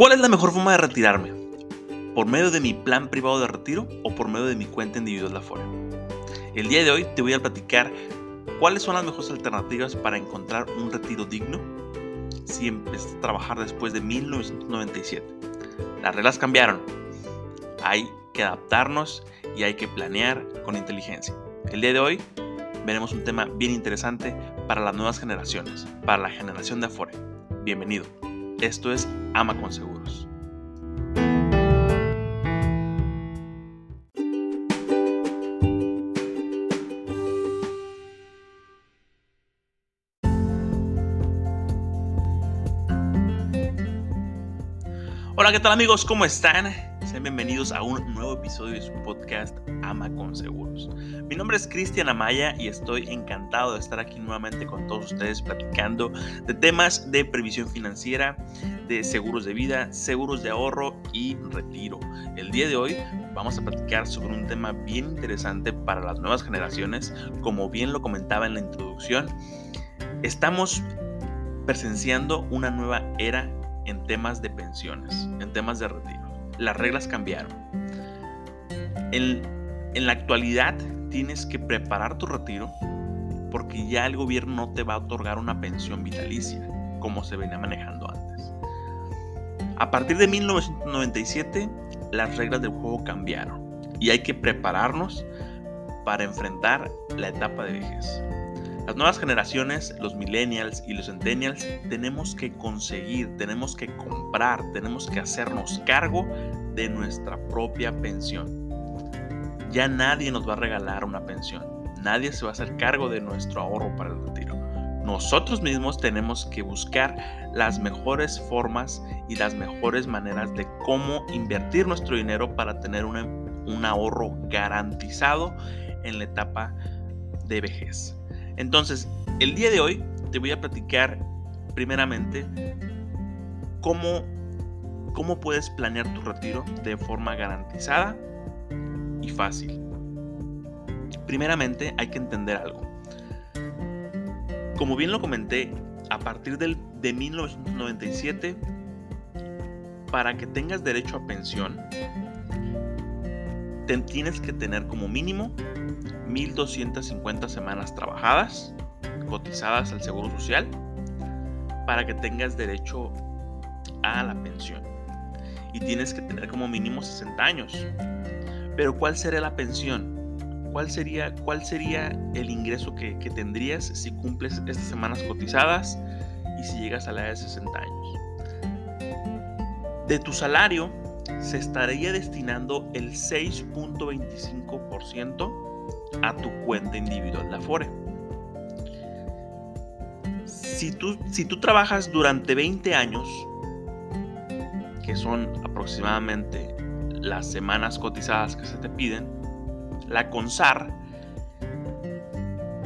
¿Cuál es la mejor forma de retirarme? ¿Por medio de mi plan privado de retiro o por medio de mi cuenta individual de Afore? El día de hoy te voy a platicar cuáles son las mejores alternativas para encontrar un retiro digno si empiezas a trabajar después de 1997. Las reglas cambiaron. Hay que adaptarnos y hay que planear con inteligencia. El día de hoy veremos un tema bien interesante para las nuevas generaciones, para la generación de Afore. Bienvenido. Esto es Ama con Seguros. Hola, ¿qué tal amigos? ¿Cómo están? Sean bienvenidos a un nuevo episodio de su podcast Ama con Seguros. Mi nombre es Cristian Amaya y estoy encantado de estar aquí nuevamente con todos ustedes platicando de temas de previsión financiera, de seguros de vida, seguros de ahorro y retiro. El día de hoy vamos a platicar sobre un tema bien interesante para las nuevas generaciones. Como bien lo comentaba en la introducción, estamos presenciando una nueva era en temas de pensiones, en temas de retiro. Las reglas cambiaron. En, en la actualidad tienes que preparar tu retiro porque ya el gobierno no te va a otorgar una pensión vitalicia como se venía manejando antes. A partir de 1997 las reglas del juego cambiaron y hay que prepararnos para enfrentar la etapa de vejez. Las nuevas generaciones, los millennials y los centennials, tenemos que conseguir, tenemos que comprar, tenemos que hacernos cargo de nuestra propia pensión. Ya nadie nos va a regalar una pensión, nadie se va a hacer cargo de nuestro ahorro para el retiro. Nosotros mismos tenemos que buscar las mejores formas y las mejores maneras de cómo invertir nuestro dinero para tener un ahorro garantizado en la etapa de vejez. Entonces, el día de hoy te voy a platicar primeramente cómo, cómo puedes planear tu retiro de forma garantizada y fácil. Primeramente hay que entender algo. Como bien lo comenté, a partir del, de 1997, para que tengas derecho a pensión, te tienes que tener como mínimo 1.250 semanas trabajadas, cotizadas al Seguro Social, para que tengas derecho a la pensión. Y tienes que tener como mínimo 60 años. Pero ¿cuál sería la pensión? ¿Cuál sería, cuál sería el ingreso que, que tendrías si cumples estas semanas cotizadas y si llegas a la edad de 60 años? De tu salario se estaría destinando el 6.25% a tu cuenta individual de Afore. Si tú, si tú trabajas durante 20 años, que son aproximadamente las semanas cotizadas que se te piden, la CONSAR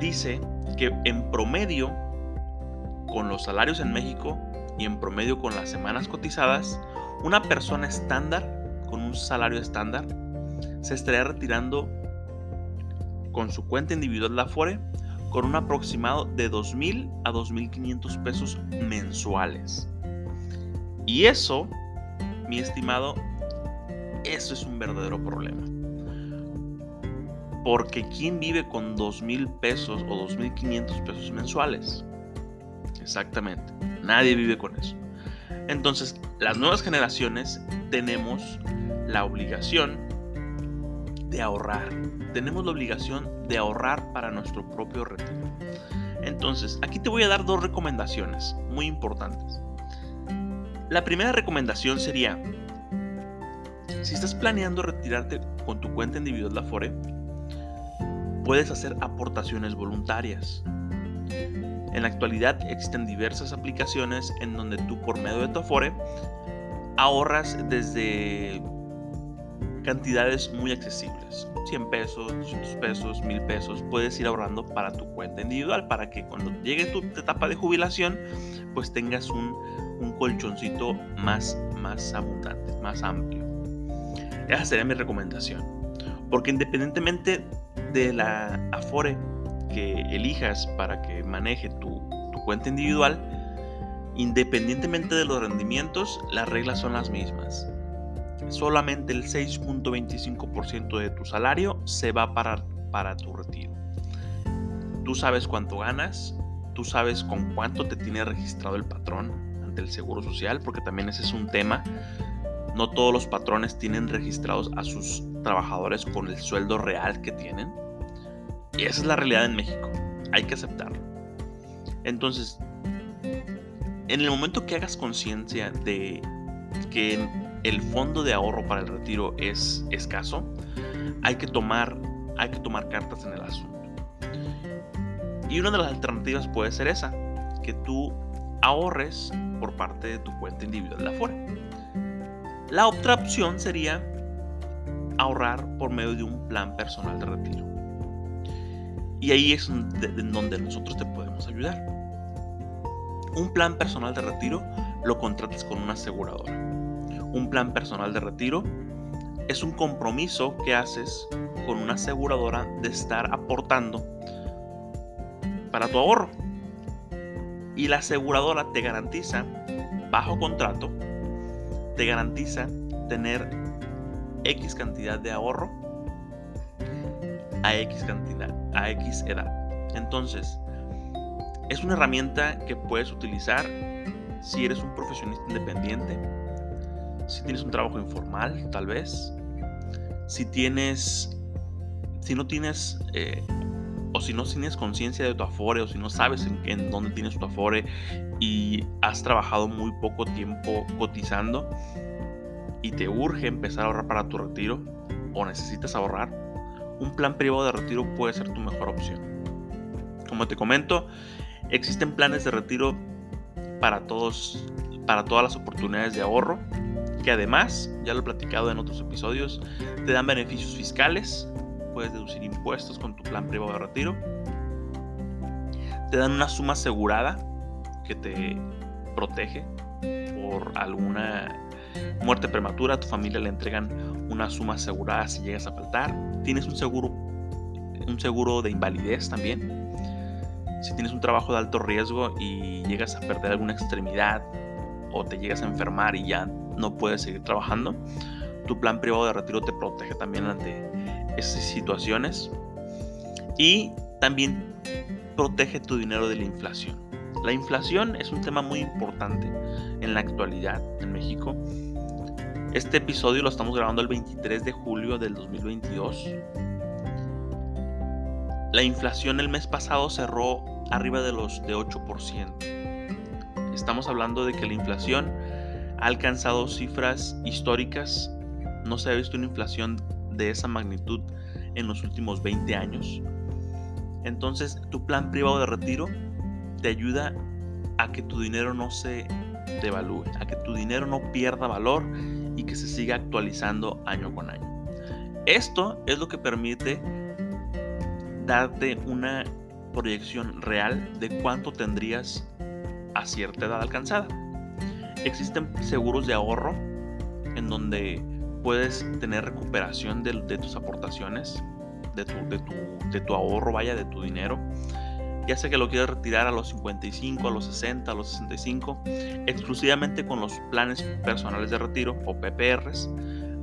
dice que en promedio, con los salarios en México y en promedio con las semanas cotizadas, una persona estándar, con un salario estándar, se estaría retirando con su cuenta individual de Afore con un aproximado de 2.000 a 2.500 pesos mensuales. Y eso, mi estimado, eso es un verdadero problema. Porque ¿quién vive con 2.000 pesos o 2.500 pesos mensuales? Exactamente, nadie vive con eso. Entonces, las nuevas generaciones tenemos la obligación de ahorrar. Tenemos la obligación de ahorrar para nuestro propio retiro. Entonces, aquí te voy a dar dos recomendaciones muy importantes. La primera recomendación sería, si estás planeando retirarte con tu cuenta individual de Afore, puedes hacer aportaciones voluntarias. En la actualidad existen diversas aplicaciones en donde tú por medio de tu Afore ahorras desde cantidades muy accesibles. 100 pesos, 200 pesos, 1000 pesos. Puedes ir ahorrando para tu cuenta individual para que cuando llegue tu etapa de jubilación, pues tengas un, un colchoncito más, más abundante, más amplio. Esa sería mi recomendación. Porque independientemente de la Afore que elijas para que maneje tu, tu cuenta individual, Independientemente de los rendimientos, las reglas son las mismas. Solamente el 6.25% de tu salario se va para, para tu retiro. Tú sabes cuánto ganas, tú sabes con cuánto te tiene registrado el patrón ante el Seguro Social, porque también ese es un tema. No todos los patrones tienen registrados a sus trabajadores con el sueldo real que tienen. Y esa es la realidad en México. Hay que aceptarlo. Entonces, en el momento que hagas conciencia de que el fondo de ahorro para el retiro es escaso, hay que tomar, hay que tomar cartas en el asunto. Y una de las alternativas puede ser esa, que tú ahorres por parte de tu cuenta individual de Afore. La otra opción sería ahorrar por medio de un plan personal de retiro. Y ahí es donde nosotros te podemos ayudar. Un plan personal de retiro lo contratas con una aseguradora. Un plan personal de retiro es un compromiso que haces con una aseguradora de estar aportando para tu ahorro. Y la aseguradora te garantiza, bajo contrato, te garantiza tener X cantidad de ahorro a X cantidad, a X edad. Entonces, es una herramienta que puedes utilizar si eres un profesionista independiente, si tienes un trabajo informal, tal vez, si tienes, si no tienes, eh, o si no tienes conciencia de tu afore, o si no sabes en, dónde tienes tu afore y has trabajado muy poco tiempo cotizando y te urge empezar a ahorrar para tu retiro o necesitas ahorrar, un plan privado de retiro puede ser tu mejor opción. Como te comento, Existen planes de retiro para todos, para todas las oportunidades de ahorro, que además, ya lo he platicado en otros episodios, te dan beneficios fiscales, puedes deducir impuestos con tu plan privado de retiro, te dan una suma asegurada que te protege por alguna muerte prematura, a tu familia le entregan una suma asegurada si llegas a faltar, tienes un seguro un seguro de invalidez también. Si tienes un trabajo de alto riesgo y llegas a perder alguna extremidad o te llegas a enfermar y ya no puedes seguir trabajando, tu plan privado de retiro te protege también ante esas situaciones y también protege tu dinero de la inflación. La inflación es un tema muy importante en la actualidad en México. Este episodio lo estamos grabando el 23 de julio del 2022. La inflación el mes pasado cerró arriba de los de 8%. Estamos hablando de que la inflación ha alcanzado cifras históricas. No se ha visto una inflación de esa magnitud en los últimos 20 años. Entonces, tu plan privado de retiro te ayuda a que tu dinero no se devalúe, a que tu dinero no pierda valor y que se siga actualizando año con año. Esto es lo que permite darte una proyección real de cuánto tendrías a cierta edad alcanzada. Existen seguros de ahorro en donde puedes tener recuperación de, tus aportaciones, de tu, de, tu, ahorro, vaya, de tu dinero. Ya sea que lo quieras retirar a los 55, a los 60, a los 65, exclusivamente con los planes personales de retiro o PPRs,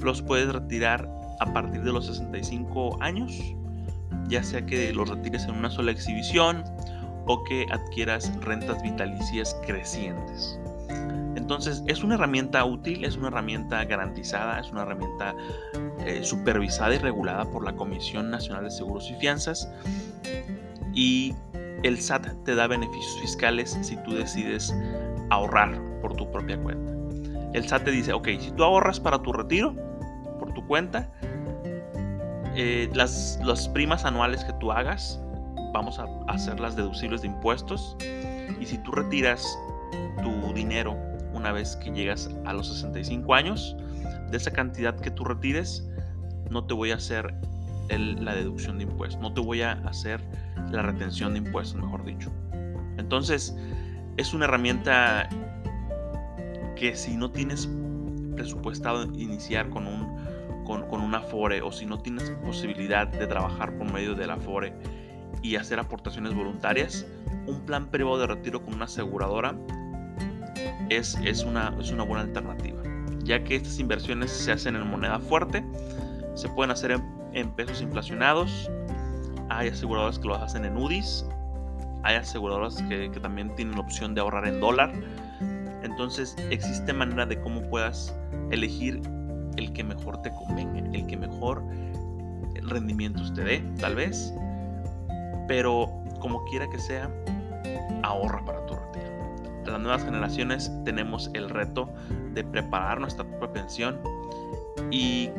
los puedes retirar a partir de los 65 años ya sea que los retires en una sola exhibición o que adquieras rentas vitalicias crecientes. Entonces es una herramienta útil, es una herramienta garantizada, es una herramienta eh, supervisada y regulada por la Comisión Nacional de Seguros y Fianzas y el SAT te da beneficios fiscales si tú decides ahorrar por tu propia cuenta. El SAT te dice, ok, si tú ahorras para tu retiro por tu cuenta, eh, las, primas anuales que tú hagas, vamos a hacerlas deducibles de impuestos. Y si tú retiras tu dinero una vez que llegas a los 65 años, de esa cantidad que tú retires, no te voy a hacer la deducción de impuestos, no te voy a hacer la retención de impuestos, mejor dicho. Entonces, es una herramienta que si no tienes presupuestado iniciar con un con, un Afore o si no tienes posibilidad de trabajar por medio del Afore y hacer aportaciones voluntarias, un plan privado de retiro con una aseguradora es, es, una, es una buena alternativa, ya que estas inversiones se hacen en moneda fuerte, se pueden hacer en, pesos inflacionados, hay aseguradoras que lo hacen en UDIs, hay aseguradoras que, que también tienen la opción de ahorrar en dólar, entonces existe manera de cómo puedas elegir el que mejor te convenga, el que mejor rendimientos te dé, tal vez. Pero como quiera que sea, ahorra para. Nuevas generaciones tenemos el reto de preparar nuestra propia pensión y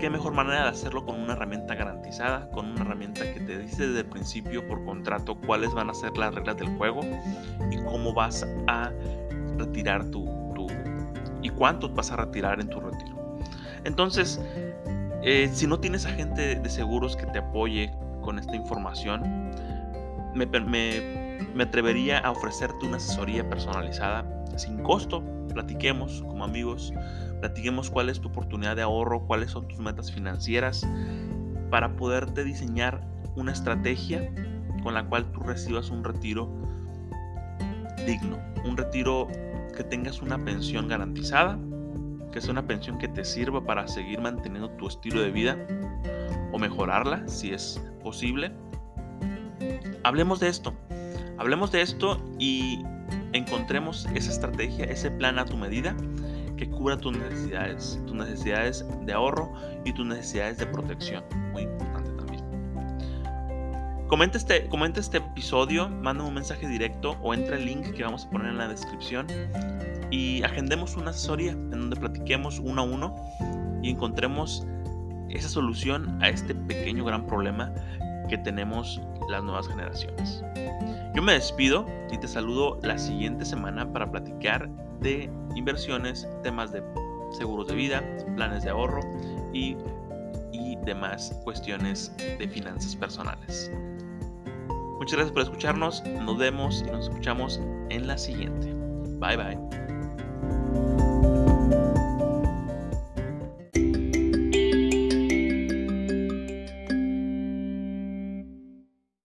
qué mejor manera de hacerlo con una herramienta garantizada, con una herramienta que te dice desde el principio por contrato cuáles van a ser las reglas del juego y cómo vas a retirar tu, tu y cuánto vas a retirar en tu retiro. Entonces, eh, si no tienes agente de seguros que te apoye con esta información, me, me, atrevería a ofrecerte una asesoría personalizada sin costo. Platiquemos como amigos, platiquemos cuál es tu oportunidad de ahorro, cuáles son tus metas financieras para poderte diseñar una estrategia con la cual tú recibas un retiro digno, un retiro que tengas una pensión garantizada, que sea una pensión que te sirva para seguir manteniendo tu estilo de vida o mejorarla si es posible. Hablemos de esto, hablemos de esto y encontremos esa estrategia, ese plan a tu medida que cubra tus necesidades, tus necesidades de ahorro y tus necesidades de protección. Muy importante también. Comenta este, comenta este episodio, manda un mensaje directo o entra el link que vamos a poner en la descripción y agendemos una asesoría en donde platiquemos uno a uno y encontremos esa solución a este pequeño gran problema que tenemos las nuevas generaciones. Yo me despido y te saludo la siguiente semana para platicar de inversiones, temas de seguros de vida, planes de ahorro y, y demás cuestiones de finanzas personales. Muchas gracias por escucharnos, nos vemos y nos escuchamos en la siguiente. Bye bye.